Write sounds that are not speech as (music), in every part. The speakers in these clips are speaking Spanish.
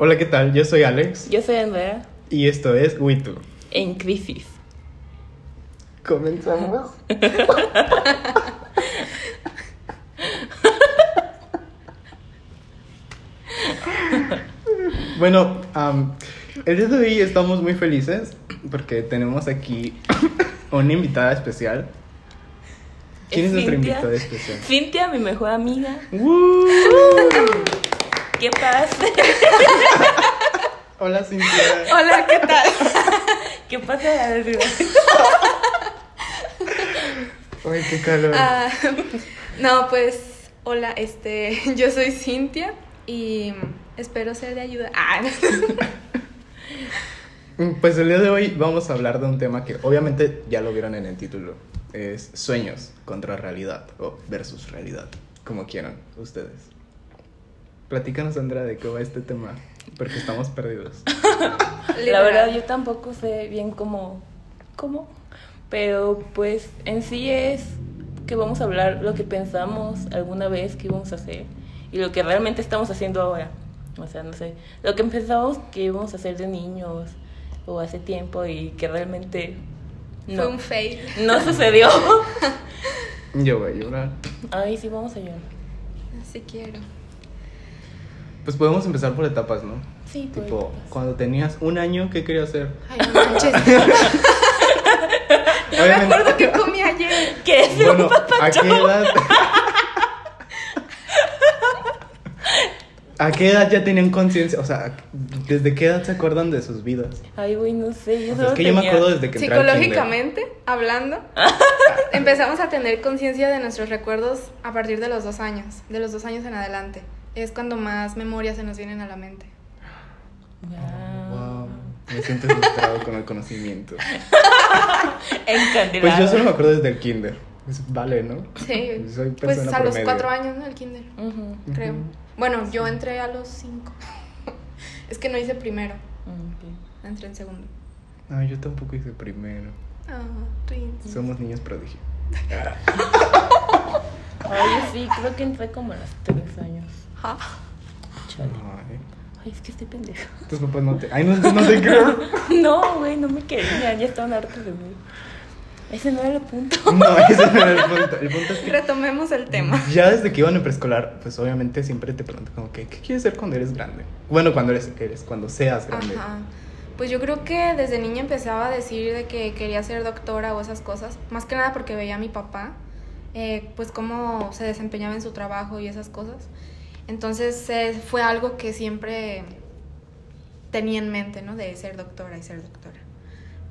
Hola, ¿qué tal? Yo soy Alex Yo soy Andrea, y esto es Witu. en crisis. Comenzamos. bueno, am, el día de hoy estamos muy felices porque tenemos aquí una invitada especial. ¿Quién es, nuestra invitada especial? Cintia, mi mejor amiga. ¡Woo! ¿Qué pasa? Hola, Cintia. Hola, ¿qué tal? ¿Qué pasa? Ay, qué calor. Ah, no, pues, hola, este, yo soy Cintia y espero ser de ayuda. Ah, Pues el día de hoy vamos a hablar de un tema que obviamente ya lo vieron en el título. Es sueños contra realidad o versus realidad, como quieran ustedes. Platícanos, Andrea, de qué va este tema, porque estamos perdidos. (laughs) La verdad, yo tampoco sé bien cómo, cómo, pero pues en sí es que vamos a hablar lo que pensamos alguna vez que íbamos a hacer y lo que realmente estamos haciendo ahora. O sea, no sé, lo que pensamos que íbamos a hacer de niños o hace tiempo y que realmente Fue no, un fail. no sucedió. (laughs) Yo voy a llorar. Ay, sí, vamos a llorar. Así quiero. Pues podemos empezar por etapas, ¿no? Sí, por Tipo, etapas. cuando tenías un año, ¿qué querías hacer? Ay, no manches. (laughs) No me Obviamente- acuerdo qué comí ayer. ¿Qué es Bueno, un? ¿a qué edad? (laughs) ¿A qué edad ya tenían conciencia? O sea, ¿desde qué edad se acuerdan de sus vidas? Ay, güey, no sé. Yo O sea, solo es que yo me tenía- acuerdo desde que entré al kinder. Psicológicamente hablando, (laughs) empezamos a tener conciencia de nuestros recuerdos a partir de los dos años, de los dos años en adelante. Es cuando más memorias se nos vienen a la mente. Wow, me siento frustrado con el conocimiento. (laughs) Encandilado. Pues yo solo me acuerdo desde el kinder. Pues vale, ¿no? Sí. Soy Pues a los promedio. cuatro años, ¿no? El kinder, creo. Bueno, yo entré a los cinco. (laughs) Es que no hice primero, entré en segundo. No, yo tampoco hice primero. Ah, twins. Somos niños prodigio. (laughs) Ay, sí, creo que entré como a los tres años. Ja. Chale. Ay, Ay, es que estoy pendeja. tus papás no te. Ay, no, no te creo. (laughs) No, güey, no me querían, ya estaban hartos de mí. Ese no era el punto. (laughs) No, ese no era el punto. El punto es que. Retomemos el tema. Ya desde que iban en preescolar, pues obviamente siempre te preguntan como que, ¿qué quieres ser cuando eres grande? Bueno, cuando eres, eres cuando seas grande. Ajá. Pues yo creo que desde niña empezaba a decir de que quería ser doctora o esas cosas. Más que nada porque veía a mi papá, eh, pues cómo se desempeñaba en su trabajo y esas cosas. Entonces eh, fue algo que siempre tenía en mente, ¿no? De ser doctora y ser doctora.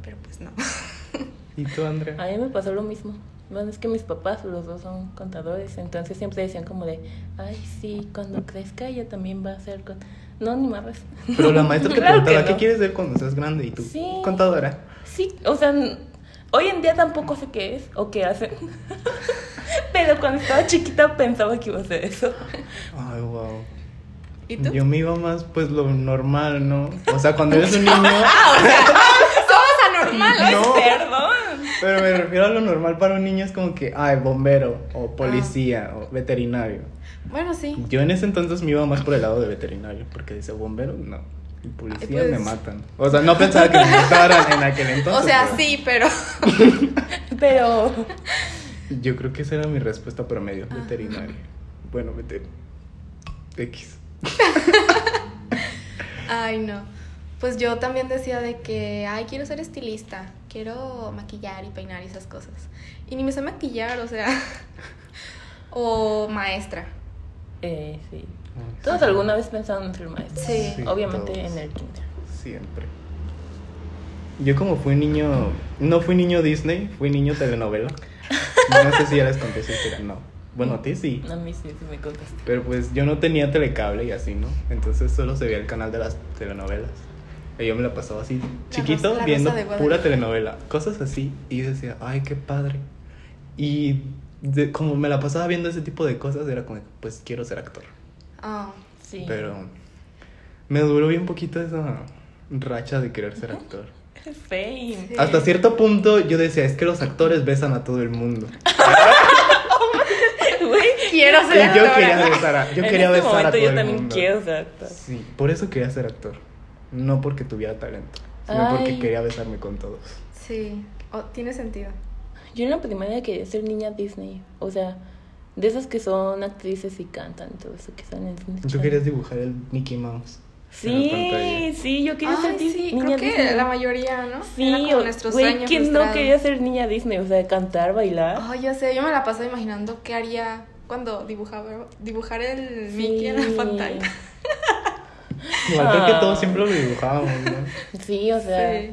Pero pues no. (laughs) ¿Y tú, Andrea? A mí me pasó lo mismo. Bueno, es que mis papás, los dos son contadores, entonces siempre decían como de, ay, sí, cuando crezca ella también va a ser con... No, ni más. Pero la maestra (laughs) te Claro que preguntaba, no. ¿qué quieres ser cuando seas grande? Y tú, Sí. contadora. Sí, o sea, hoy en día tampoco sé qué es o qué hacen. (laughs) Pero cuando estaba chiquita pensaba que iba a ser eso. Ay, wow. ¿Y tú? Yo me iba más, pues, lo normal, ¿no? O sea, cuando eres un niño... (laughs) Somos anormales. No. Perdón. Pero me refiero a lo normal para un niño es como que, ay, bombero, o policía, o veterinario. Bueno, sí. Yo en ese entonces me iba más por el lado de veterinario, porque dice bombero, no. Y policía pues. me matan. O sea, no pensaba que me (laughs) mataran en aquel entonces. O sea, pero sí, pero... (laughs) Pero Yo creo que esa era mi respuesta promedio, Ajá. veterinario. Bueno, veterinario. X. (laughs) Ay, no. Pues yo también decía de que, ay, quiero ser estilista, quiero maquillar y peinar y esas cosas. Y ni me sé maquillar, o sea. o maestra. eh, sí. Todos sí. alguna vez pensaron en ser maestros. Sí. Sí, Obviamente todos. en el kinder. Siempre. Yo como fui niño, no fui niño Disney, fui niño telenovela. (laughs) No sé si ya les conté historia, no. Bueno, a ti sí. A mí sí, sí me contaste. Pero pues yo no tenía telecable y así, ¿no? Entonces solo se veía el canal de las telenovelas. Y yo me la pasaba así, chiquito, Rosa- la viendo pura telenovela. Cosas así. Y yo decía, ay, qué padre. Y de- como me la pasaba viendo ese tipo de cosas, era como, pues quiero ser actor. Ah, Sí. Pero me duró bien poquito esa racha de querer ser actor. (laughs) Fame. Sí. Hasta cierto punto yo decía, es que los actores besan a todo el mundo. (laughs) Güey, quiero ser Y yo quería besar a, yo En quería este besar a todo yo el también mundo. quiero ser actor. Sí, por eso quería ser actor. No porque tuviera talento, sino porque quería besarme con todos. Sí, oh, tiene sentido. Yo en la primaria quería ser niña Disney. O sea, de esas que son actrices y cantan y todo eso que salen en Disney Tú querías dibujar el Mickey Mouse. Sí, sí, yo quería ser Ay, Dis- sí, niña creo que Disney. la mayoría, ¿no? Sí, o- nuestro güey, ¿quién no quería ser niña Disney? O sea, cantar, bailar. Ay, ya sé, yo me la pasaba imaginando qué haría cuando dibujaba, dibujar el Sí. Mickey en la pantalla. (laughs) Igual creo que Ah. todos siempre lo dibujábamos, ¿no? Sí, o sea, Sí.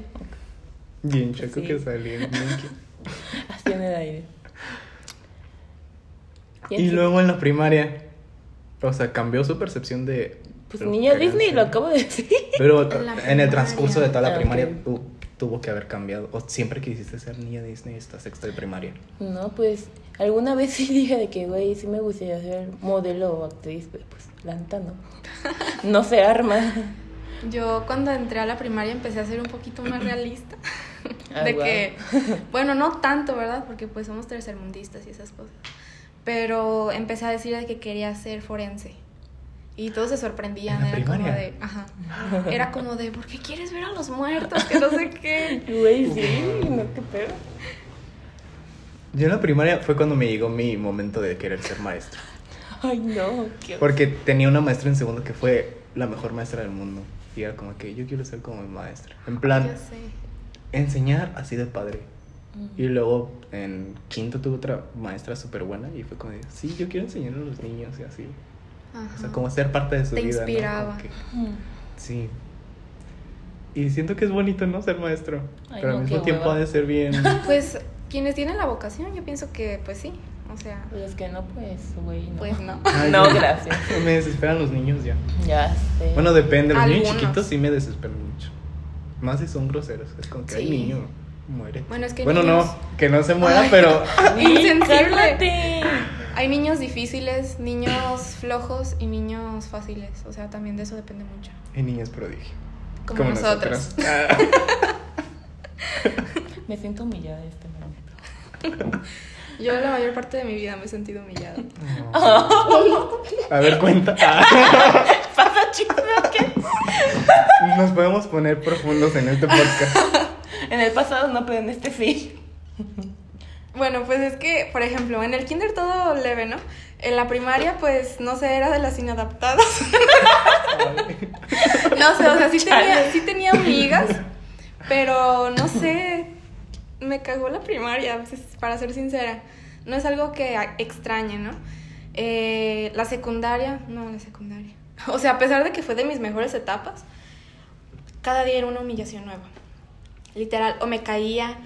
Bien choco Sí. que salía el Mickey. (laughs) así en el aire. Y luego en la primaria, o sea, cambió su percepción de... Pues querían Disney, lo acabo de decir. Pero En el transcurso de toda la primaria tu- tuvo que haber cambiado. O siempre quisiste ser niña Disney hasta sexto de primaria. No, pues alguna vez sí dije de que, güey, sí me gustaría ser modelo o actriz, pero pues la neta no. (laughs) No se arma. Yo cuando entré a la primaria empecé a ser un poquito más realista. Ah, (laughs) de que, bueno, no tanto, ¿verdad? Porque pues somos tercermundistas y esas cosas. Pero empecé a decir de que quería ser forense. Y todos se sorprendían. ¿En la era como de, ajá. Era como de, ¿por qué quieres ver a los muertos? Que no sé qué. (laughs) Güey, sí, no, qué pedo. Yo en la primaria fue cuando me llegó mi momento de querer ser maestro. Ay, no, qué Porque tenía una maestra en segundo que fue la mejor maestra del mundo. Y era como que yo quiero ser como mi maestra. En plan, Ya sé. enseñar así de padre. Mm. Y luego en quinto tuve otra maestra súper buena y fue como de, sí, yo quiero enseñar a los niños y así. O sea, Ajá. como ser parte de su Te vida. ¿no? inspiraba. Mm. sí. Y siento que es bonito, ¿no? Ser maestro. Ay, pero no, al mismo tiempo hueva. ha de ser bien. (laughs) Pues quienes tienen la vocación, yo pienso que pues sí. O sea, Pues es que no, pues, güey, no. pues no. (laughs) Ay, No, yo- gracias. (laughs) Me desesperan los niños ya. Ya sé. Bueno, depende. Los niños Algunos. chiquitos sí me desesperan mucho. Más si son groseros. Es como que, Sí. niño, muere. Bueno, es que Bueno, niños- no, que no se muera, Ay. pero. (laughs) Insensible. Hay niños difíciles, niños flojos y niños fáciles. O sea, también de eso depende mucho. Y niños prodigio. Como, nosotros. Ah. (laughs) Me siento humillada en este momento. (laughs) Yo la mayor parte de mi vida me he sentido humillada. A ver, cuenta. ¿Pasa, chicos? ¿Qué? Nos podemos poner profundos en este podcast. En el pasado no, pero en este sí. Bueno, pues es que, por ejemplo, en el kinder todo leve, ¿no? En la primaria, pues, no sé, era de las inadaptadas. (laughs) No sé, o sea, sí tenía, sí tenía amigas, pero no sé, me cagó la primaria, pues, para ser sincera. No es algo que extrañe, ¿no? Eh, la secundaria, no, la secundaria. O sea, a pesar de que fue de mis mejores etapas, cada día era una humillación nueva. Literal, o me caía,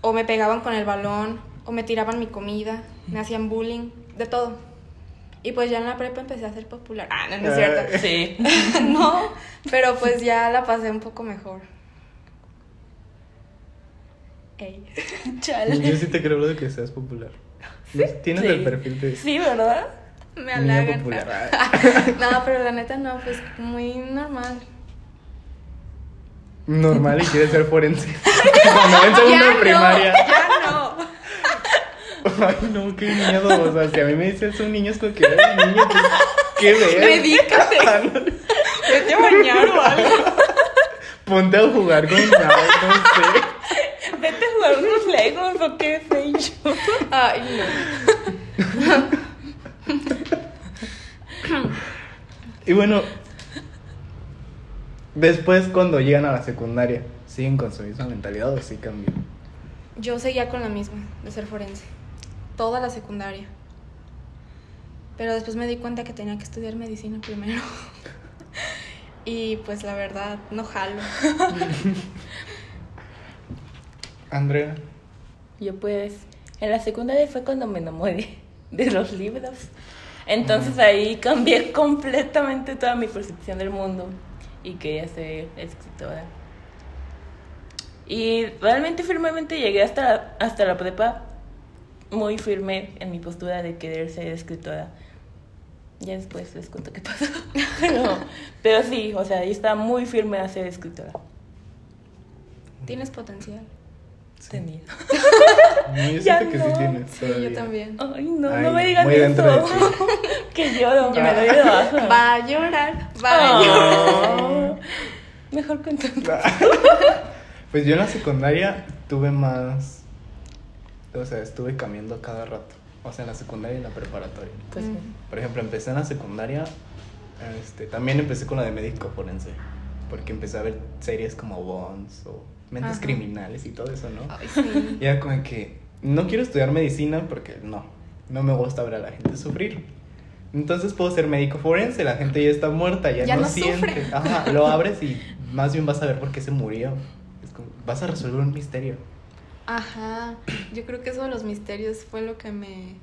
o me pegaban con el balón, o me tiraban mi comida, me hacían bullying, de todo. Y pues ya en la prepa empecé a ser popular. Ah, no, no es cierto. Sí. (laughs) no, pero pues ya la pasé un poco mejor. Ey. (laughs) Chale. Yo sí te creo lo de que seas popular. Tienes Sí. el perfil de Sí, ¿verdad? Me halagan. popular. (laughs) No, pero la neta no, pues muy normal. Normal y quieres ser forense. (laughs) Cuando en segundo Ya de primaria. no, ya no. Ay, no, qué miedo. O sea, si a mí me dices un niño es como que ay, niño, pues, qué ver. Medícate. (laughs) Vete a bañar o algo. Ponte a jugar con nada, no sé. Vete a jugar unos legos o qué sé yo. Ay, no. Y bueno, después cuando llegan a la secundaria, ¿siguen con su misma mentalidad o sí cambian? Yo seguía con la misma, de ser forense. Toda la secundaria. Pero después me di cuenta que tenía que estudiar medicina primero. (laughs) y pues la verdad, no jalo. (laughs) Andrea. Yo pues, en la secundaria fue cuando me enamoré de los libros. Entonces ahí cambié completamente toda mi percepción del mundo y quería ser escritora. Y realmente firmemente llegué hasta la, hasta la prepa muy firme en mi postura de querer ser escritora. Ya después les cuento qué pasó. (laughs) Pero, pero sí, o sea, yo estaba muy firme a ser escritora. Tienes potencial. Tenía. (laughs) yo Ya siento que no. sí tienes. Sí, yo también. Ay, no, Ay, no me digan eso. (laughs) que lloro, Ya. me doy de baja. Va a llorar, va a llorar. Mejor cuento. (laughs) Pues yo en la secundaria tuve más. O sea, estuve cambiando cada rato. O sea, en la secundaria y en la preparatoria. Pues sí. Por ejemplo, empecé en la secundaria. Este, también empecé con la de médico forense. Porque empecé a ver series como Bones o Mentes Ajá. Criminales y todo eso, ¿no? Ay, sí. Y era como que no quiero estudiar medicina porque no, no me gusta ver a la gente sufrir. Entonces puedo ser médico forense, la gente ya está muerta, ya, Ya no, no siente. sufre. Ajá, lo abres y más bien vas a ver por qué se murió. Es como, vas a resolver un misterio. Ajá, yo creo que eso de los misterios fue lo que me...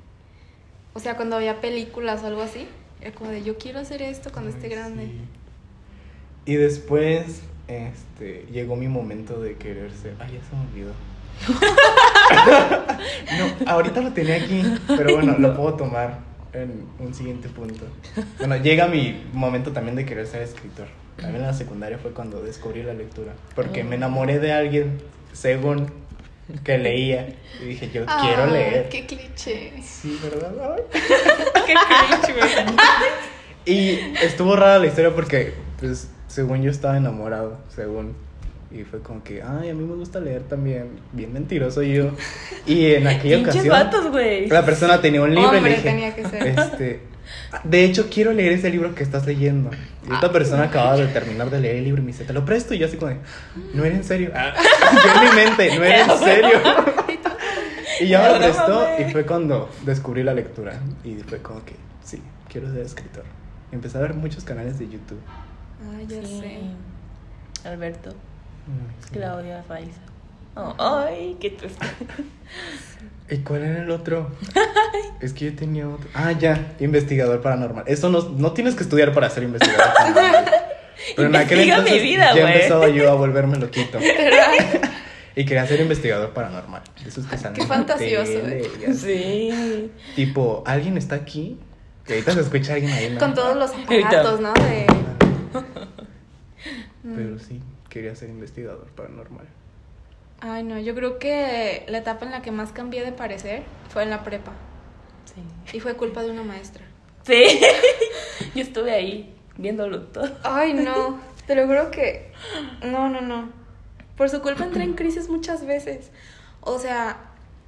O sea, cuando había películas o algo así, era como de yo quiero hacer esto cuando esté grande. sí. Y después este, llegó mi momento de querer ser. Ay, ya se me olvidó. (laughs) no, ahorita lo tenía aquí, pero bueno, lo puedo tomar en un siguiente punto. Bueno, llega mi momento también de querer ser escritor. También en la secundaria fue cuando descubrí la lectura. Porque me enamoré de alguien, según que leía. Y dije, yo quiero Ah, leer. Qué cliché. Sí, ¿verdad? (laughs) Qué güey. Y estuvo rara la historia porque, pues, según yo estaba enamorado, según. Y fue como que, ay, a mí me gusta leer también. Bien mentiroso yo. Y en aquella ocasión, vatos, güey. la persona tenía un libro y Hombre, le dije, tenía que ser. este, de hecho, quiero leer ese libro que estás leyendo. Y esta Ah. persona acababa de terminar de leer el libro y me dice, te lo presto. Y yo así como, de, no era en serio. Ah, (laughs) yo en mi mente, no era en serio. (laughs) y ya me lo prestó y fue cuando descubrí la lectura. Y fue como que, sí, quiero ser escritor. Empecé a ver muchos canales de YouTube. Ay, ya Sí. sé. Alberto, Mm, sí. Claudia, Raiza. Oh, ay, qué triste. (laughs) ¿Y cuál era el otro? es que yo tenía otro. Ah, ya, investigador paranormal. Eso no, no tienes que estudiar para ser investigador paranormal. (laughs) Pero en aquel Investiga mi entonces vida, ya empezaba yo a volverme loquito. (laughs) y quería ser investigador paranormal. De Esos que Qué fantasioso, tele eh. Sí. Tipo, ¿alguien está aquí? Que ahorita se escucha alguien ahí. ¿no? Con todos los aparatos, ¿no? De... Pero sí, quería ser investigador paranormal. Ay, no, yo creo que la etapa en la que más cambié de parecer fue en la prepa. Sí. Y fue culpa de una maestra. Sí. (laughs) Yo estuve ahí viéndolo todo. Ay, no, (laughs) te lo juro que... No, no, no. Por su culpa entré en crisis muchas veces. O sea,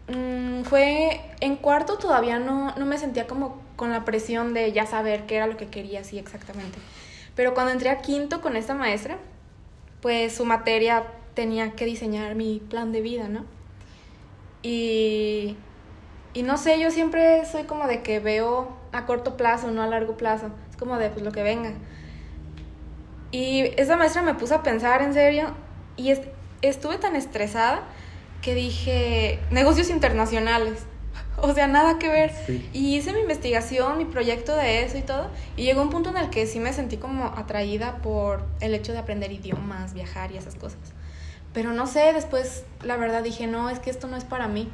mm, fue en cuarto todavía no, no me sentía como con la presión de ya saber qué era lo que quería, sí, exactamente. Pero cuando entré a quinto con esta maestra, pues su materia tenía que diseñar mi plan de vida, ¿no? Y, y no sé, yo siempre soy como de que veo a corto plazo, no a largo plazo. Es como de pues lo que venga. Y esa maestra me puso a pensar en serio y est- estuve tan estresada que dije, negocios internacionales. (laughs) O sea, nada que ver. Sí. Y hice mi investigación, mi proyecto de eso y todo. Y llegó un punto en el que sí me sentí como atraída por el hecho de aprender idiomas, viajar y esas cosas. Pero no sé, después la verdad dije, no, es que esto no es para mí.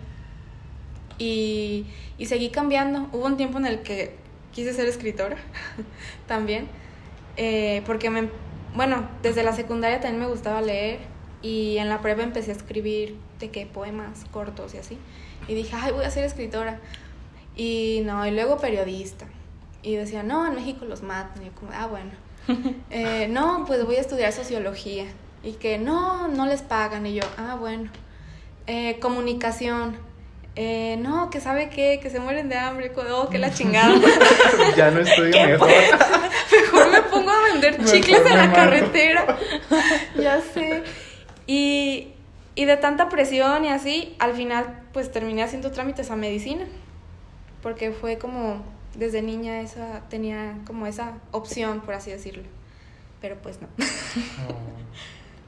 Y, y seguí cambiando. Hubo un tiempo en el que quise ser escritora (laughs) también. eh, porque me, bueno, desde la secundaria también me gustaba leer. Y en la prepa empecé a escribir de qué poemas cortos y así. Y dije, ay, voy a ser escritora. Y no, y luego periodista. Y decía, no, en México los matan. Y yo como, ah, bueno. (laughs) Eh, no, pues voy a estudiar sociología. Y que no, no les pagan. Y yo, ah, bueno. Eh, comunicación. Eh, no, que sabe qué, que se mueren de hambre. Oh, que la (laughs) chingada. ya no (laughs) ¿Qué mejor. Mejor me pongo a vender (laughs) chicles en la carretera. ya sé. Y, y de tanta presión y así, al final pues terminé haciendo trámites a medicina. Porque fue como, desde niña esa, tenía como esa opción, por así decirlo. Pero pues no. Oh.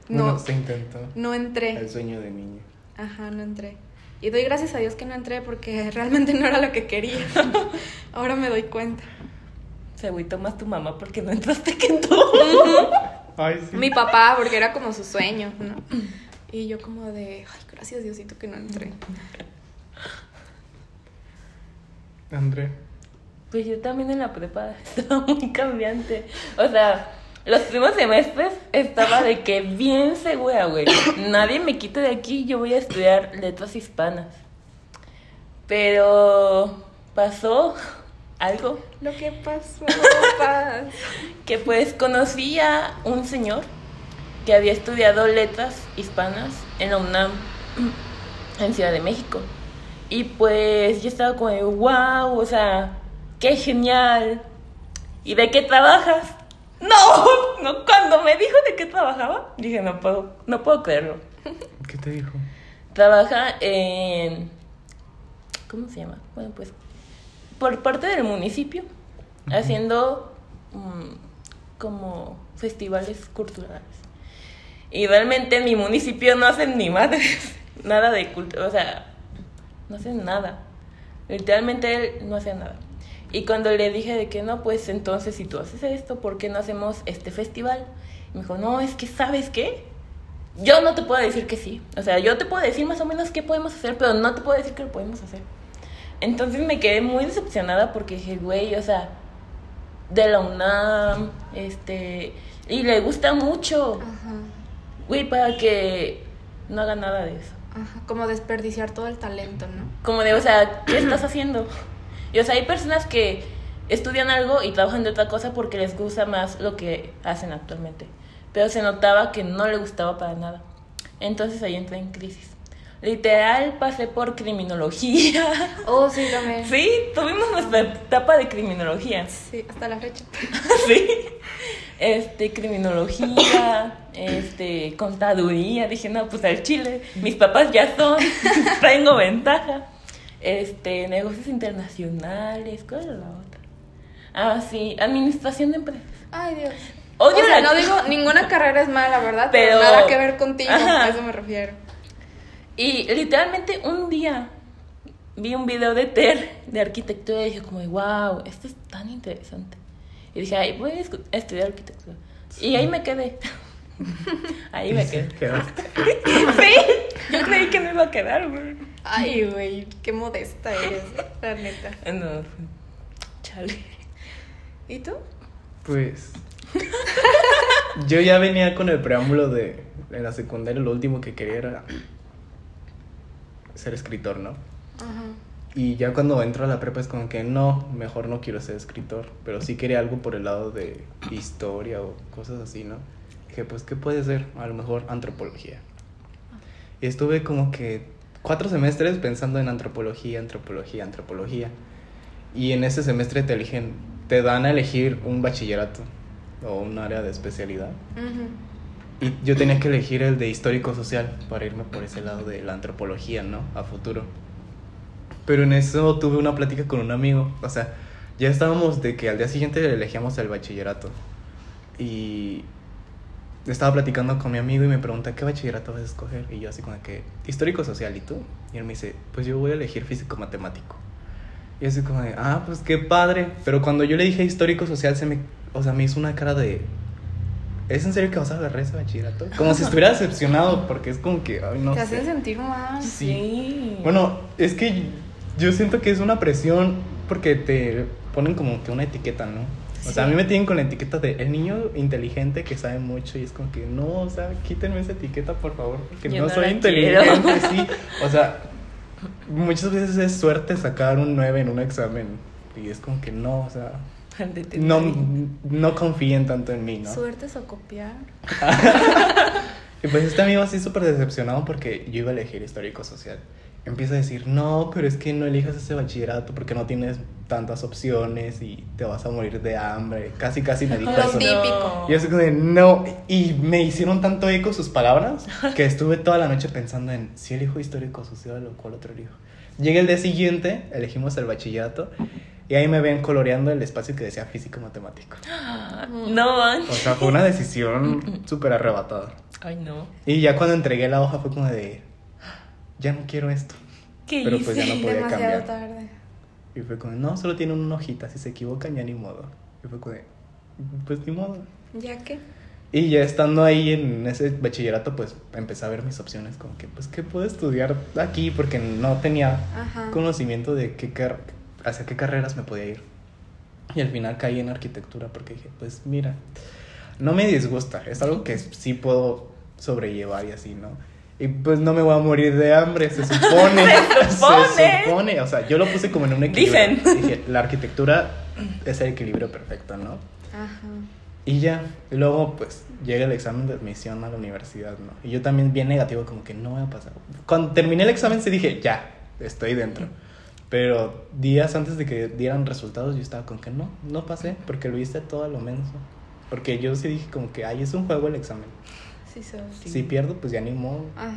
No. Bueno, se intentó. No entré. El sueño de niño. Ajá, no entré. Y doy gracias a Dios que no entré porque (laughs) realmente no era lo que quería. (laughs) Ahora me doy cuenta. Se agüitó más tu mamá porque no entraste que tú. Ay, sí. Mi papá, porque era como su sueño, ¿no? Y yo como de, ay, gracias Diosito que no entré. André. Pues yo también en la prepa (laughs) estaba muy cambiante. O sea, los primeros semestres estaba de que bien segura, güey. Nadie me quite de aquí, yo voy a estudiar letras hispanas. Pero pasó algo. Lo que pasó, (laughs) que pues conocí a un señor que había estudiado letras hispanas en la UNAM, (clears throat) en Ciudad de México. Y pues yo estaba como de, wow, o sea, qué genial. ¿Y de qué trabajas? No, (laughs) no, cuando me dijo de qué trabajaba, dije, no puedo, no puedo creerlo. ¿Qué te dijo? Trabaja en, ¿cómo se llama? Bueno, pues, por parte del municipio, haciendo mm, como festivales culturales. Y realmente en mi municipio no hacen ni madres, (laughs) nada de cultura, o sea, no hacen nada. Literalmente él no hace nada. Y cuando le dije de que no, pues entonces si tú haces esto, ¿por qué no hacemos este festival? Y me dijo, no, es que sabes qué, yo no te puedo decir que sí. O sea, yo te puedo decir más o menos qué podemos hacer, pero no te puedo decir que lo podemos hacer. Entonces me quedé muy decepcionada porque dije, güey, o sea, de la UNAM, este, y le gusta mucho. Ajá. Güey, para que no haga nada de eso. Ajá, como desperdiciar todo el talento, ¿no? Como de, o sea, ¿qué estás haciendo? Y o sea, hay personas que estudian algo y trabajan de otra cosa porque les gusta más lo que hacen actualmente. Pero se notaba que no le gustaba para nada. Entonces ahí entré en crisis. Literal pasé por criminología. (laughs) Oh, sí, también. Sí, tuvimos nuestra etapa de criminología. Sí, hasta la fecha. (laughs) sí. Este, criminología, este, contaduría. Dije, no, pues al chile, mis papás ya son, (laughs) tengo ventaja. Este, negocios internacionales, ¿cuál es la otra? Ah, sí, administración de empresas. Ay, Dios. Odio o sea, no digo, ninguna (laughs) carrera es mala, ¿verdad? Pero, nada que ver contigo, a eso me refiero. Y literalmente un día vi un video de TER de arquitectura y dije como, wow, esto es tan interesante. Y dije, ay, voy a estudiar arquitectura. Y ahí me quedé. (laughs) ahí me quedé. (laughs) sí, yo creí que me iba a quedar, güey. Ay, güey, qué modesta eres, la neta. (laughs) No, chale. ¿Y tú? Pues. yo ya venía con el preámbulo de. En la secundaria, lo último que quería era. ser escritor, ¿no? Ajá. Y ya cuando entro a la prepa es como que no, mejor no quiero ser escritor, pero sí quería algo por el lado de historia o cosas así, ¿no? Dije, pues, ¿qué puede ser? A lo mejor antropología. Y estuve como que cuatro semestres pensando en antropología, antropología, antropología. Y en ese semestre te eligen, te dan a elegir un bachillerato o un área de especialidad. Y yo tenía que elegir el de histórico social para irme por ese lado de la antropología, ¿no? A futuro. Pero en eso tuve una plática con un amigo. O sea, ya estábamos de que al día siguiente elegíamos el bachillerato. Y estaba platicando con mi amigo y me pregunta, ¿qué bachillerato vas a escoger? Y yo así como que, histórico social, ¿y tú? Y él me dice, pues yo voy a elegir físico matemático. Y así como de, ah, pues qué padre. Pero cuando yo le dije histórico social, se me, o sea, me hizo una cara de, ¿es en serio que vas a agarrar ese bachillerato? Como si estuviera decepcionado, porque es como que, ay, no Te hacen sentir mal. Sí. Bueno, es que yo siento que es una presión porque te ponen como que una etiqueta, ¿no? O sea, a mí me tienen con la etiqueta de el niño inteligente que sabe mucho y es como que no, o sea, quítenme esa etiqueta por favor, porque no, soy inteligente, sí. O sea, muchas veces es suerte sacar un 9 en un examen y es como que no, o sea, no, no confíen tanto en mí, ¿no? Suerte es o copiar. (laughs) y pues este amigo así súper decepcionado porque yo iba a elegir histórico social empieza a decir, no, pero es que no elijas ese bachillerato porque no tienes tantas opciones y te vas a morir de hambre. Casi, casi me (laughs) dijo eso. Típico. Y yo como de, no. Y me hicieron tanto eco sus palabras que estuve toda la noche pensando en si elijo histórico social o cuál otro elijo. Llega el día siguiente, elegimos el bachillerato. Y ahí me ven coloreando el espacio que decía físico matemático. (gasps) No, O sea, fue una decisión súper arrebatada. Ay, no. Y ya cuando entregué la hoja fue como de, ya no quiero esto. ¿Qué Pero pues ya no (laughs) podía Demasiado cambiar. tarde. Y fue como, no, solo tiene una hojita, si se equivocan ya ni modo. Y fue como, pues ni modo. ¿Ya qué? Y ya estando ahí en ese bachillerato, pues empecé a ver mis opciones, como que, pues, ¿qué puedo estudiar aquí? Porque no tenía Ajá. conocimiento de qué car- hacia qué carreras me podía ir. Y al final caí en arquitectura porque dije, pues mira, no me disgusta, es algo que sí puedo sobrellevar y así, ¿no? Y pues no me voy a morir de hambre, se supone. (laughs) se supone. Se supone. O sea, yo lo puse como en un equilibrio. Dicen. Dije, la arquitectura es el equilibrio perfecto, ¿no? Ajá. Y ya, y luego pues llega el examen de admisión a la universidad, ¿no? Y yo también bien negativo, como que no voy a pasar. Cuando terminé el examen sí dije, ya, estoy dentro. Pero días antes de que dieran resultados yo estaba con que no, no pasé, porque lo hice todo a lo menos. Porque yo sí dije como que, ay, es un juego el examen. Sí. Si pierdo, pues ya ni modo. Ajá.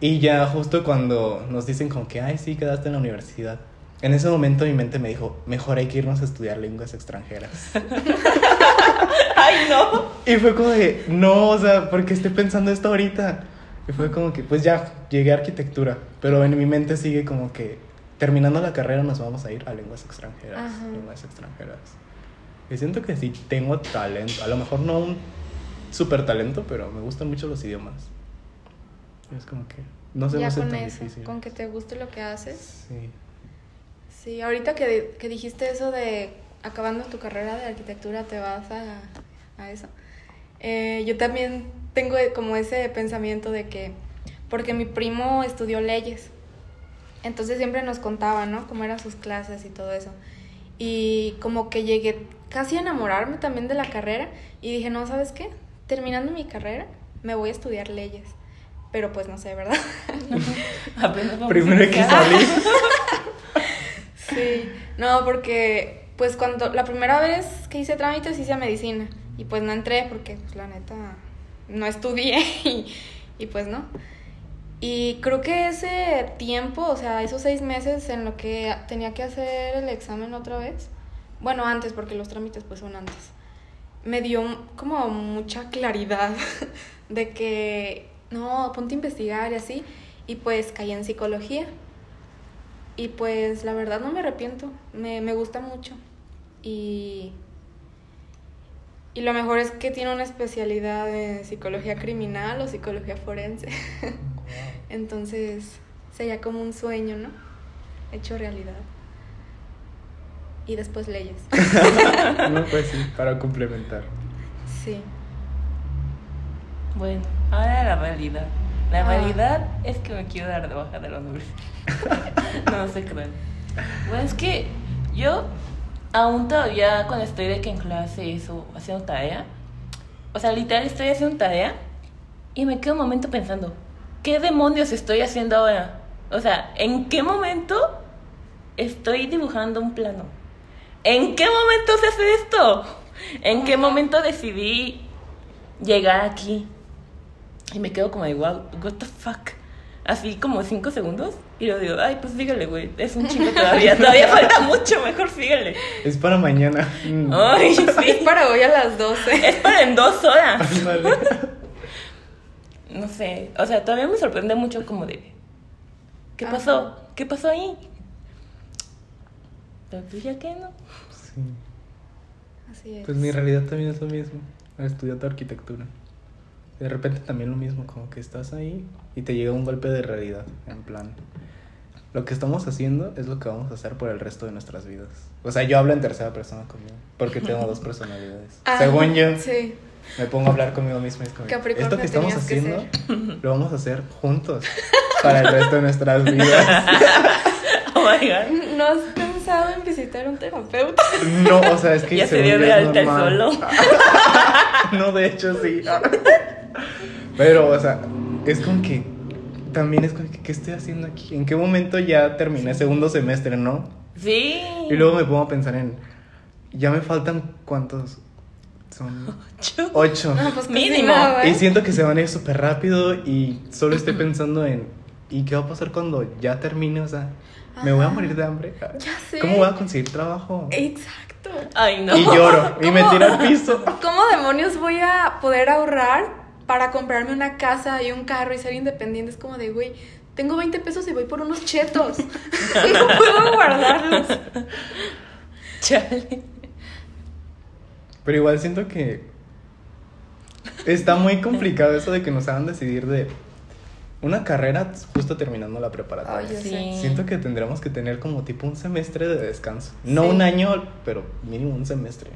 Y ya justo cuando nos dicen como que, ay, sí, quedaste en la universidad. En ese momento mi mente me dijo, mejor hay que irnos a estudiar lenguas extranjeras. (laughs) Ay, no. Y fue como de, no, o sea, porque estoy pensando esto ahorita. Y fue como que, pues ya, llegué a arquitectura. Pero en mi mente sigue como que, terminando la carrera nos vamos a ir a lenguas extranjeras. Ajá. Lenguas extranjeras. Y siento que sí tengo talento. A lo mejor no un super talento, pero me gustan mucho los idiomas. Es como que, no se me ya hace con tan eso, difícil. con que te guste lo que haces. Sí. Sí, ahorita que, que dijiste eso de acabando tu carrera de arquitectura te vas a, a eso. Eh, yo también tengo como ese pensamiento de que, porque mi primo estudió leyes, entonces siempre nos contaba, ¿no? Cómo eran sus clases y todo eso. Y como que llegué casi a enamorarme también de la carrera y dije, no, ¿sabes qué? Terminando mi carrera, me voy a estudiar leyes. Pero pues no sé, ¿verdad? (laughs) Vamos Primero hay que salir. (laughs) Sí, no, porque pues cuando la primera vez que hice trámites hice medicina y pues no entré porque pues la neta no estudié (laughs) y, y, pues no. Y creo que ese tiempo, o sea, esos seis meses en lo que tenía que hacer el examen otra vez, bueno, antes porque los trámites pues son antes, me dio como mucha claridad (laughs) de que no, ponte a investigar y así, y pues caí en psicología. Y pues la verdad no me arrepiento, me, me gusta mucho. Y, y lo mejor es que tiene una especialidad de psicología criminal o psicología forense. (laughs) Entonces sería como un sueño, ¿no? Hecho realidad. Y después leyes. (laughs) no, pues sí, para complementar. Sí. Bueno, ahora la realidad. La Ah. realidad es que me quiero dar de baja de la universidad. (laughs) no se crean. Bueno, es que yo aún todavía cuando estoy de que en clases o haciendo tarea, o sea, literal estoy haciendo tarea y me quedo un momento pensando, ¿qué demonios estoy haciendo ahora? O sea, ¿en qué momento estoy dibujando un plano? ¿En qué momento se hace esto? ¿En qué momento decidí llegar aquí? Y me quedo como de, wow, what the fuck. Así como cinco segundos. Y yo digo, ay, pues síguele, güey. Es un chingo todavía. (laughs) Todavía falta mucho. Mejor síguele. Es para mañana. Mm. (laughs) Ay, (laughs) Es sí. para hoy a las 12. Es para en dos horas. No sé. O sea, todavía me sorprende mucho como de... ¿Qué pasó? ¿Qué pasó ahí? Pero pues ya que no. Sí. Así es. Pues mi realidad también es lo mismo. He estudiado arquitectura. De repente también lo mismo, como que estás ahí y te llega un golpe de realidad. En plan, lo que estamos haciendo es lo que vamos a hacer por el resto de nuestras vidas. O sea, yo hablo en tercera persona conmigo, porque tengo dos (laughs) personalidades. Ah, Según yo, Sí. me pongo a hablar conmigo mismo y es como, Capricornio esto que estamos tenías que haciendo, lo vamos a hacer juntos para el resto de nuestras vidas. (laughs) (laughs) Oh my god. ¿No has pensado en visitar un terapeuta? No, o sea, es que Ya se dio de alta el solo. (laughs) No, de hecho sí. Pero, o sea, es como que también es como que, ¿qué estoy haciendo aquí? ¿En qué momento ya terminé segundo semestre, no? Sí. Y luego me pongo a pensar en, ya me faltan cuántos, son Ocho. ocho. No, pues casi Mínimo. nada, ¿eh? Y siento que se van a ir súper rápido y solo estoy pensando en, ¿y qué va a pasar cuando ya termine? O sea, ¿me voy a morir de hambre? Ya sé. ¿Cómo voy a conseguir trabajo? Exacto. Ay, no. Y lloro y me tiro al piso. (laughs) ¿Cómo demonios voy a poder ahorrar para comprarme una casa y un carro y ser independiente? Es como de, güey, tengo 20 pesos y voy por unos chetos. (laughs) no puedo guardarlos. Chale. Pero igual siento que está muy complicado eso de que nos hagan decidir de una carrera justo terminando la preparatoria. Sí. Siento que tendremos que tener como tipo un semestre de descanso. No Sí. un año, pero mínimo un semestre.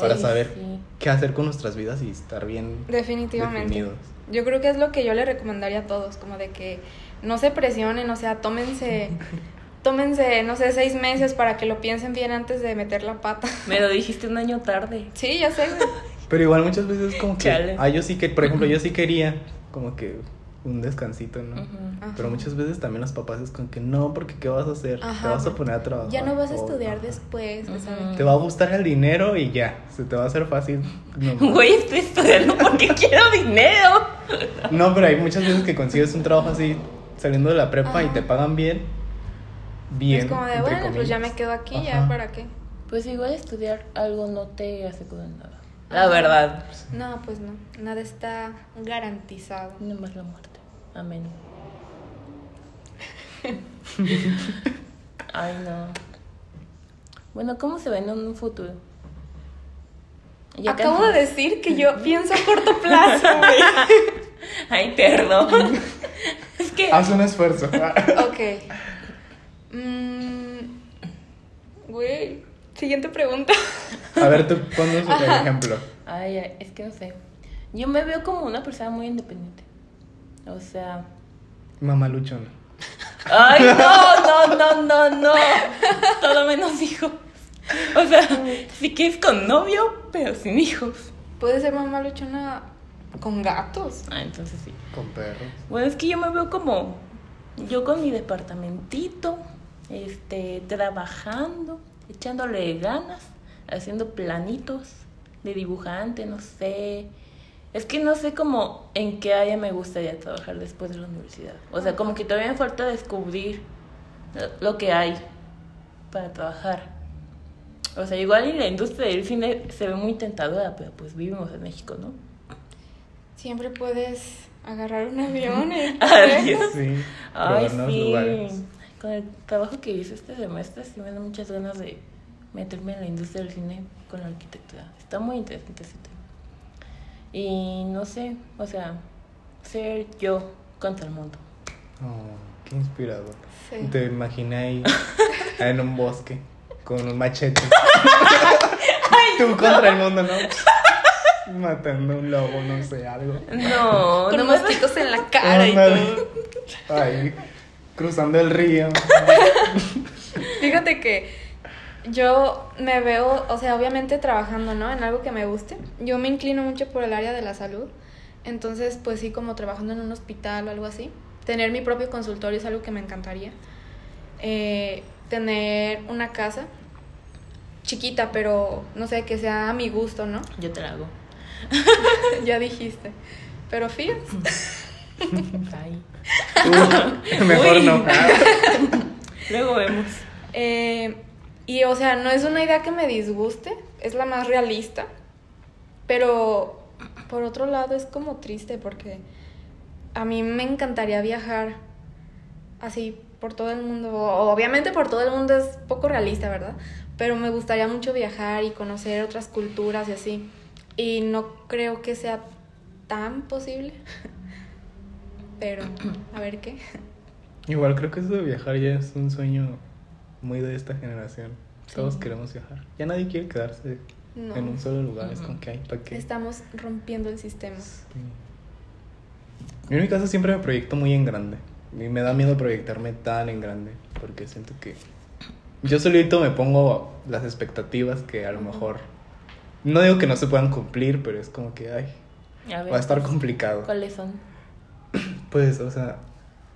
para saber sí. qué hacer con nuestras vidas y estar bien Definitivamente. definidos. Yo creo que es lo que yo le recomendaría a todos, como de que no se presionen, o sea, tómense, (laughs) tómense, no sé, seis meses para que lo piensen bien antes de meter la pata. Me lo dijiste un año tarde. Sí, ya sé, Pero igual muchas veces como que, ah, yo sí que, por ejemplo, yo sí quería como que un descansito, ¿no? Pero muchas veces también los papás es con que no, porque ¿qué vas a hacer? te vas a poner a trabajar. Ya no vas a estudiar después, Te va a gustar el dinero y ya, se te va a hacer fácil. (laughs) Güey, estoy estudiando porque (laughs) quiero dinero. No, pero hay muchas veces que consigues un trabajo así saliendo de la prepa y te pagan bien. Bien. Es como de, bueno, pues ya me quedo aquí, ya, ¿para qué? Pues igual estudiar algo no te asegura nada. La verdad. No, pues no. Nada está garantizado. No más la muerte. Amén. (laughs) Ay, no. Bueno, ¿cómo se ve en un futuro? Acabo de decir que yo pienso a corto plazo, (laughs) güey. Ay, perdón. (laughs) es que. Haz un esfuerzo. ok. Mm, güey. Siguiente pregunta. A ver, tú ponos un ejemplo. Ay, es que no sé. Yo me veo como una persona muy independiente. O sea. Mamá luchona. Ay, no, (laughs) no, no, no, no. Todo menos hijos. O sea, sí que es con novio, pero sin hijos. Puede ser mamá luchona con gatos. Ah, entonces sí. Con perros. Bueno, es que yo me veo como yo con mi departamentito, este, trabajando echándole ganas, haciendo planitos de dibujante, no sé. Es que no sé cómo en qué área me gustaría trabajar después de la universidad. O sea, como que todavía me falta descubrir lo que hay para trabajar. O sea, igual en la industria del cine se ve muy tentadora, pero pues vivimos en México, ¿no? Siempre puedes agarrar un avión. Adiós. (laughs) Sí, Ay, sí con el trabajo que hice este semestre sí me da muchas ganas de meterme en la industria del cine con la arquitectura. Está muy interesante ese tema. Y no sé, o sea, ser yo contra el mundo. Oh, qué inspirador. Te imaginé ahí (laughs) en un bosque con un machete. (laughs) Tú contra el mundo, ¿no? Matando un lobo, no sé, algo. No, con no mosquitos en la cara y todo. (laughs) Ay cruzando el río. Fíjate que yo me veo, o sea, obviamente trabajando, ¿no? En algo que me guste. Yo me inclino mucho por el área de la salud. Entonces, pues sí, como trabajando en un hospital o algo así. Tener mi propio consultorio es algo que me encantaría. Eh, tener una casa chiquita, pero no sé, que sea a mi gusto, ¿no? (laughs) Yo te la hago. (laughs) ya dijiste. Pero fíjate. (laughs) Ay. mejor no. Luego vemos. Eh, y o sea, no es una idea que me disguste, es la más realista. Pero por otro lado es como triste porque a mí me encantaría viajar así por todo el mundo. Obviamente por todo el mundo es poco realista, ¿verdad? Pero me gustaría mucho viajar y conocer otras culturas y así. Y no creo que sea tan posible. (laughs) Pero, a ver qué. Igual creo que eso de viajar ya es un sueño muy de esta generación. Todos queremos viajar. Ya nadie quiere quedarse en un solo lugar. Es como que hay para qué. Estamos rompiendo el sistema. En mi caso siempre me proyecto muy en grande. Y me da miedo proyectarme tan en grande. Porque siento que yo solito me pongo las expectativas que a lo mejor. No digo que no se puedan cumplir, pero es como que, ay, va a estar complicado. ¿Cuáles son? Pues, o sea,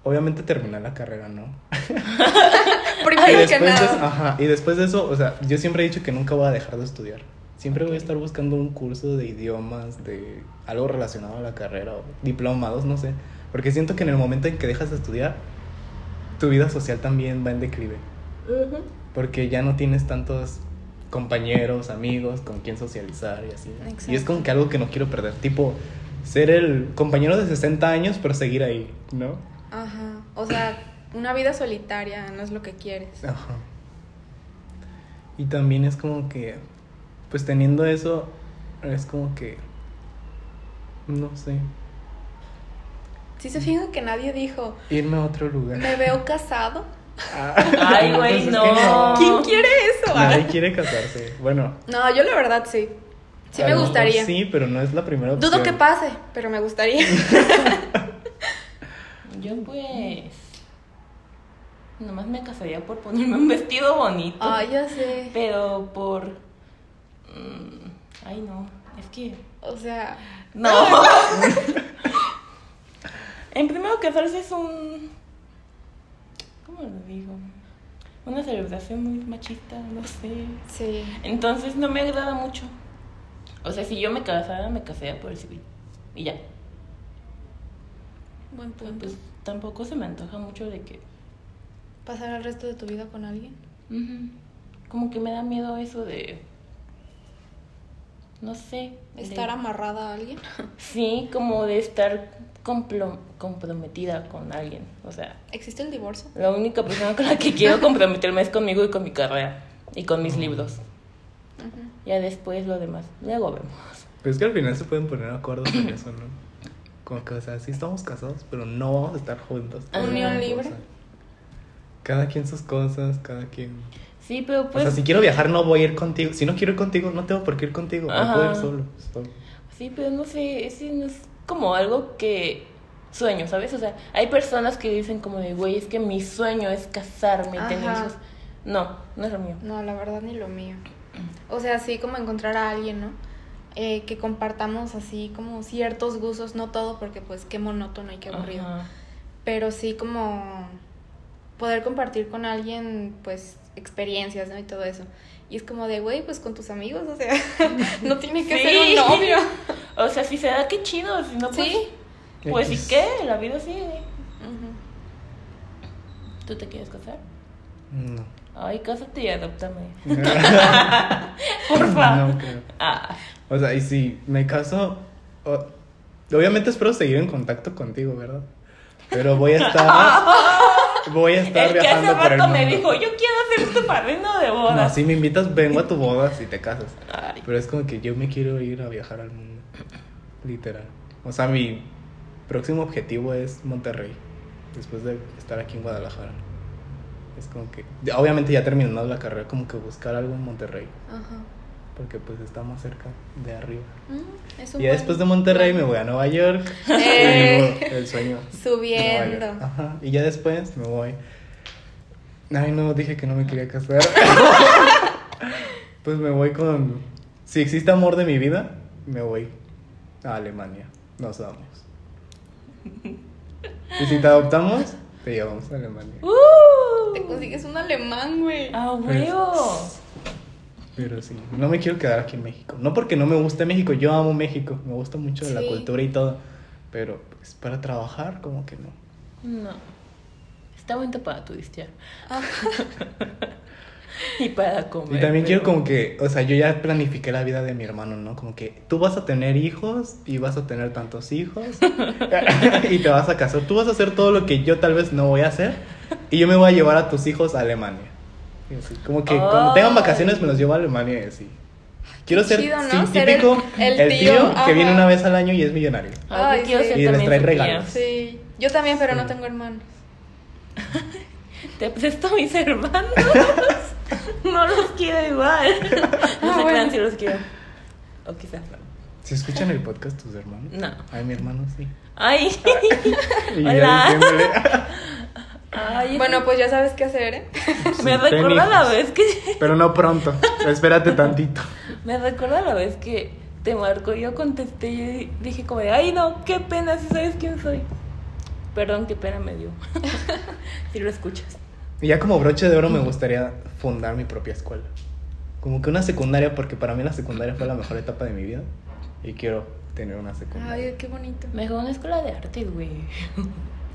obviamente terminar la carrera, ¿no? (laughs) Primero que nada. ajá, y después de eso, o sea, yo siempre he dicho que nunca voy a dejar de estudiar. Siempre voy a estar buscando un curso de idiomas, de algo relacionado a la carrera, o diplomados, no sé. Porque siento que en el momento en que dejas de estudiar, tu vida social también va en declive. Porque ya no tienes tantos compañeros, amigos con quien socializar y así. Y es como que algo que no quiero perder. Tipo, ser el compañero de 60 años, pero seguir ahí, ¿no? Ajá. O sea, una vida solitaria no es lo que quieres. Ajá. Y también es como que, pues teniendo eso, es como que, no sé. Sí se fijan que nadie dijo. Irme a otro lugar. Me veo casado. Ah. Ay, güey, no. ¿Quién quiere eso? Nadie quiere casarse. Bueno. No, yo la verdad sí. Sí me gustaría. Sí, pero no es la primera opción. Dudo que pase, pero me gustaría. (laughs) (laughs) Yo pues... Nomás me casaría por ponerme un vestido bonito. Ay, ya sé. Pero por... mm, Ay, no. Es que... O sea, No. (laughs) en primero casarse es un... ¿Cómo lo digo? Una celebración muy machista, no sé. sí. Entonces no me agrada mucho. O sea, si yo me casara, me casaría por el civil. Y ya. Buen Pero, punto. pues tampoco se me antoja mucho de que... ¿Pasar el resto de tu vida con alguien? Ujú. Como que me da miedo eso de... No sé. de- ¿Estar amarrada a alguien? (laughs) Sí, como de estar complo- comprometida con alguien. O sea, ¿Existe el divorcio? la única persona con la que quiero (laughs) comprometerme es conmigo y con mi carrera. Y con mis libros. Ujú. Ya después lo demás. Luego vemos. Pues es que al final se pueden poner acuerdos en eso, ¿no? Como que, o sea, sí estamos casados, pero no vamos a estar juntos. Unión libre. Cada quien sus cosas, cada quien... Sí, pero pues... o sea, si quiero viajar no voy a ir contigo. Si no quiero ir contigo, no tengo por qué ir contigo. Ajá. No puedo ir solo. solo. Sí, pero no sé, ese no es como algo que sueño, ¿sabes? O sea, hay personas que dicen como de, güey, es que mi sueño es casarme y tener hijos. No, no es lo mío. No, la verdad ni lo mío. O sea, sí como encontrar a alguien, ¿no? Eh, que compartamos así como ciertos gustos, no todo porque pues qué monótono y qué aburrido. Ajá. Pero sí como poder compartir con alguien pues experiencias, ¿no? Y todo eso. Y es como de, güey, pues con tus amigos, o sea, (laughs) no tiene que Sí. ser un novio. O sea, si se da, qué chido, si no, pues... Sí. Pues, ¿y qué? La vida sigue. Ujú. ¿Tú te quieres casar? No. Ay, cásate y adoptame. (laughs) (laughs) Porfa. No creo. Ah, O sea, y si me caso, o- obviamente espero seguir en contacto contigo, ¿verdad? Pero voy a estar, (laughs) voy a estar el que hace viajando por el rato mundo. me dijo, yo quiero ser tu padrino de No, bodas. si me invitas, vengo a tu boda si te casas. Ay. Pero es como que yo me quiero ir a viajar al mundo. Literal. O sea, mi próximo objetivo es Monterrey. Después de estar aquí en Guadalajara. Es como que. Obviamente ya terminando la carrera, como que buscar algo en Monterrey. Ajá. Porque pues está más cerca de arriba. Mm, es un Y buen después de Monterrey me voy a Nueva York. (laughs) (laughs) Eh. Y el sueño. Subiendo. Ajá. Y ya después me voy. Ay, no, dije que no me quería casar. (laughs) pues me voy con. Si existe amor de mi vida, me voy a Alemania. Nos vamos. Y si te adoptamos, te llevamos a Alemania. ¡Uh! Te consigues un alemán, güey. ¡Ah, huevo! Pero sí, no me quiero quedar aquí en México. No porque no me guste México, yo amo México. Me gusta mucho la cultura y todo. Pero pues, para trabajar, como que no. No. Está bonito para turistear. Ah, (laughs) y para comer. Y también quiero como que, o sea, yo ya planifiqué la vida de mi hermano, ¿no? Como que tú vas a tener hijos y vas a tener tantos hijos (laughs) (laughs) y te vas a casar. Tú vas a hacer todo lo que yo tal vez no voy a hacer y yo me voy a llevar a tus hijos a Alemania. Y así, como que cuando tengan vacaciones me los llevo a Alemania y así. Quiero ser chido, ¿no? sí, Ser el- típico, el el, tío, que viene una vez al año y es millonario. Ay, Ay, sí. Y les trae regalos. sí. Yo también, pero no tengo hermanos. (laughs) Te presto a mis hermanos. (laughs) no los quiero igual. (laughs) No Ah, se bueno. crean si los quiero. O quizás no. ¿Se escuchan el podcast tus hermanos? No. Ay, mi hermano sí. Ay. Hola. Ay, Bueno, pues ya sabes qué hacer, ¿eh? (laughs) me sí, ten recuerda la vez que. (laughs) Pero no pronto. Espérate tantito. Me recuerda la vez que te marcó y yo contesté y dije como de, ay no, qué pena si sabes quién soy. Perdón, qué pena me dio. (laughs) si lo escuchas. Y ya como broche de oro me gustaría fundar mi propia escuela. Como que una secundaria, porque para mí la secundaria fue la mejor etapa de mi vida. Y quiero tener una secundaria. Ay, qué bonito. Mejor una escuela de artes, güey.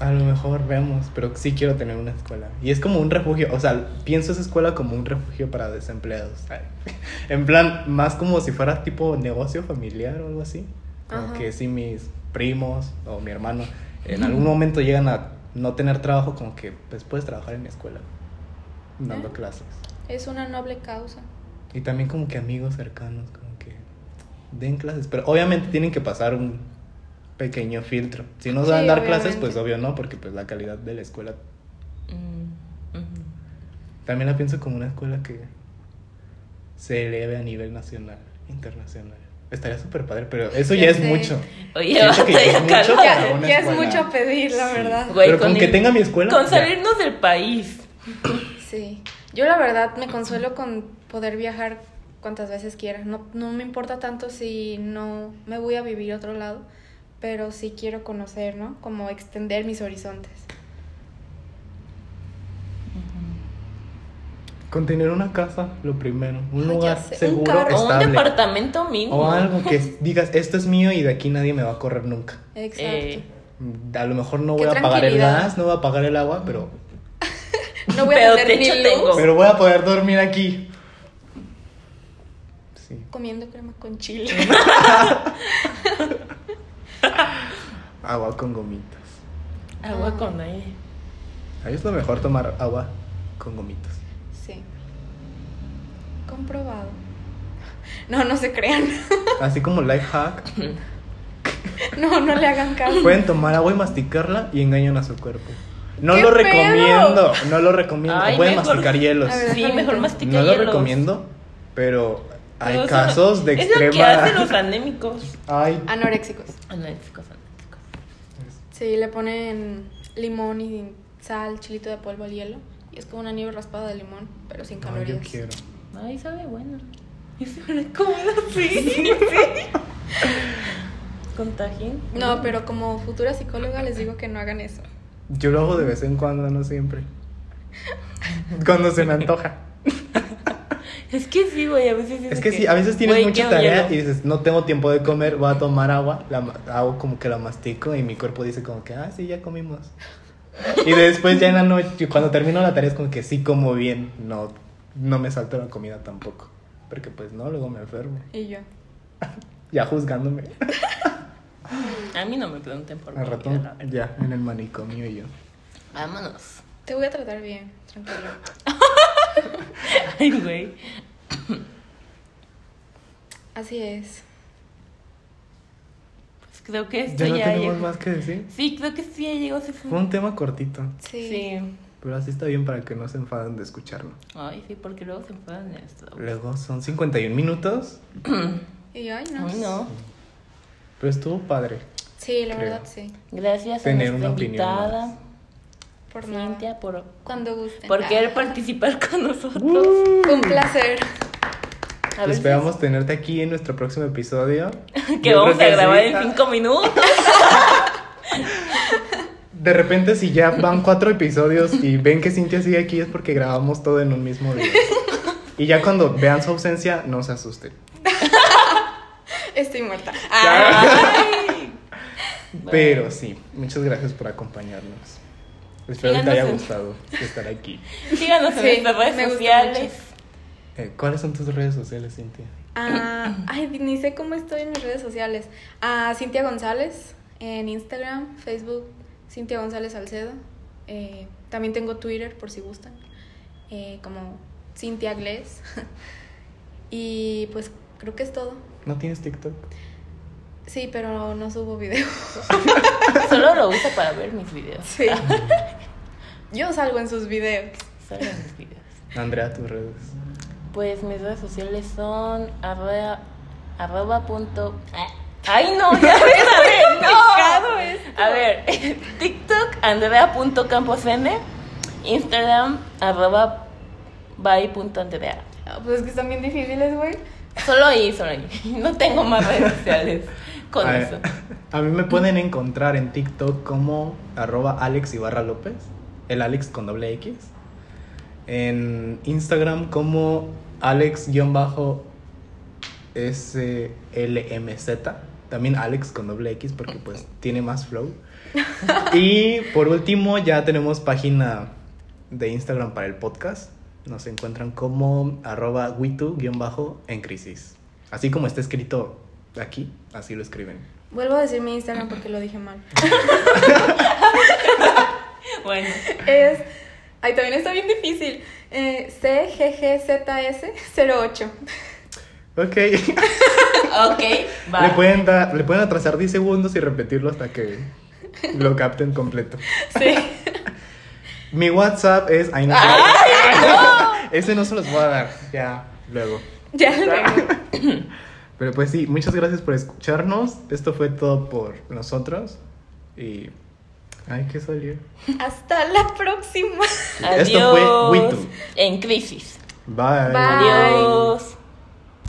A lo mejor veamos, pero sí quiero tener una escuela. Y es como un refugio, o sea, pienso esa escuela como un refugio para desempleados. (laughs) En plan, más como si fuera tipo negocio familiar o algo así. Como Ajá. que si mis primos o mi hermano en algún momento llegan a no tener trabajo, como que pues puedes trabajar en mi escuela, dando Ah. clases. Es una noble causa. Y también como que amigos cercanos, como que den clases. Pero obviamente tienen que pasar un pequeño filtro. Si no Sí, saben dar clases, pues obvio no, porque pues la calidad de la escuela Mm. También la pienso como una escuela que se eleve a nivel nacional, internacional. Estaría súper padre, pero eso ya, es mucho. Oye, ya es mucho ya, es mucho pedir, la Sí. verdad. Güey, Pero con, con que el- tenga mi escuela. Con ya. salirnos del país. (coughs) Sí. Yo la verdad me consuelo con poder viajar cuantas veces quiera. No, no me importa tanto si no me voy a vivir a otro lado, pero sí quiero conocer, ¿no? Como extender mis horizontes. Con tener una casa, lo primero. Un Ay, lugar sé, un seguro, carro. O un estable. departamento mínimo. O algo que digas, esto es mío y de aquí nadie me va a correr nunca. Exacto. Eh, A lo mejor no Qué voy a pagar el gas, no voy a pagar el agua, pero, (laughs) No voy a Pero tener techo ni tengo. luz pero voy a poder dormir aquí. Sí. comiendo crema con chile. (laughs) (laughs) (laughs) Agua con gomitas. agua Ah. con aire. Ahí es lo mejor tomar agua con gomitas. Sí. Comprobado. No, no se crean. (laughs) Así como life hack, No, no le hagan caso. pueden tomar agua y masticarla y engañan a su cuerpo. No ¡Qué lo pedo! recomiendo, no lo recomiendo. Ay, pueden mejor- masticar hielos. Ver, Sí, mejor ver. mastica No lo recomiendo, pero hay casos de Es lo que extrema. hacen los anémicos. (laughs) Ay, Anoréxicos. Anémicos, anémicos. Sí, le ponen limón y sal, chilito de polvo al hielo. Y es como una nieve raspada de limón, pero sin Ay, yo calorías. quiero. Ay, sabe bueno. (laughs) Y se me así. sí. Con tajín. No, pero como futura psicóloga les digo que no hagan eso. Yo lo hago de vez en cuando, no siempre. Cuando se me antoja. Es que sí, güey, a veces Es que sí, a veces tienes güey, mucha tarea y dices, no tengo tiempo de comer, voy a tomar agua, la, ma- hago como que la mastico y mi cuerpo dice como que, ah, sí, ya comimos. Y después ya en la noche, cuando termino la tarea es como que sí como bien, no, no me salto la comida tampoco. Porque pues no, luego me enfermo. Y yo. (laughs) Ya juzgándome. (laughs) A mí no me pregunten por Al rato, verdad. ya, en el manicomio y yo. Vámonos. Te voy a tratar bien, tranquilo. (laughs) (laughs) Ay, güey. Así es. Pues creo que esto Ya no ya tenemos llegó. más que decir. Sí, creo que sí ya llegó Fue un tema cortito, Sí. Sí. pero así está bien para que no se enfaden de escucharlo. Ay, sí, porque luego se enfadan de esto. Luego son 51 minutos, Y ay, no. Ay, no. pero estuvo padre. Sí, la Creo. verdad, sí. Gracias Tener a nuestra una opinión invitada, Por nada. Cintia, por, Cuando gusten. por Ah. querer participar con nosotros. Un placer. A si- Esperamos tenerte aquí en nuestro próximo episodio. (laughs) que Yo vamos a grabar sí. en cinco minutos. De repente, si ya van cuatro episodios y ven que Cintia sigue aquí, es porque grabamos todo en un mismo día. (laughs) Y ya cuando vean su ausencia, no se asusten. (laughs) Estoy muerta. Ay. Pero sí, muchas gracias por acompañarnos. Espero que te Síganos haya en- gustado estar aquí. (laughs) Síganos en Sí, nuestras redes sociales. Eh, ¿Cuáles son tus redes sociales, Cintia? Ah, ay, ni sé cómo estoy en mis redes sociales. Ah, Cintia González en Instagram, Facebook, Cintia González Salcedo. Eh, también tengo Twitter por si gustan, eh, como Cintia Gles. (laughs) y pues creo que es todo. ¿No tienes TikTok? Sí, pero no subo video. (laughs) Solo lo uso para ver mis videos. Sí. Yo salgo en sus videos. Solo en mis videos. Andrea, tus redes. Pues mis redes sociales son arroba, arroba punto... Ay, no, ya ves, a ver, complicado no. esto. A ver, (laughs) TikTok, andrea.camposn, Instagram, arroba by.andrea. Ah, Pues es que están bien difíciles, güey. Solo ahí, solo ahí. (laughs) No tengo más redes sociales con a, eso. (laughs) a mí me pueden encontrar en TikTok como arroba Alex Ibarra López, el Alex con doble X. En Instagram como Alex-SLMZ, también Alex con doble X porque pues tiene más flow. (laughs) Y por último ya tenemos página de Instagram para el podcast. Nos encuentran como arroba witu-en crisis. Así como está escrito aquí, así lo escriben. Vuelvo a decir mi Instagram porque lo dije mal. (laughs) Bueno, Es. Ay, también está bien difícil. Eh, CGGZS08. Ok. (laughs) ok, va. le, pueden dar, le pueden atrasar 10 segundos y repetirlo hasta que lo capten completo. Sí. (laughs) Mi WhatsApp es... Ay, no, ¡Ay, no! Ese no se los voy a dar. Ya, luego. Ya luego. Pero pues sí, muchas gracias por escucharnos. Esto fue todo por nosotros. Y hay que salir. Hasta la próxima. Adiós. Esto fue Witu. En crisis. Bye. Bye. Adiós.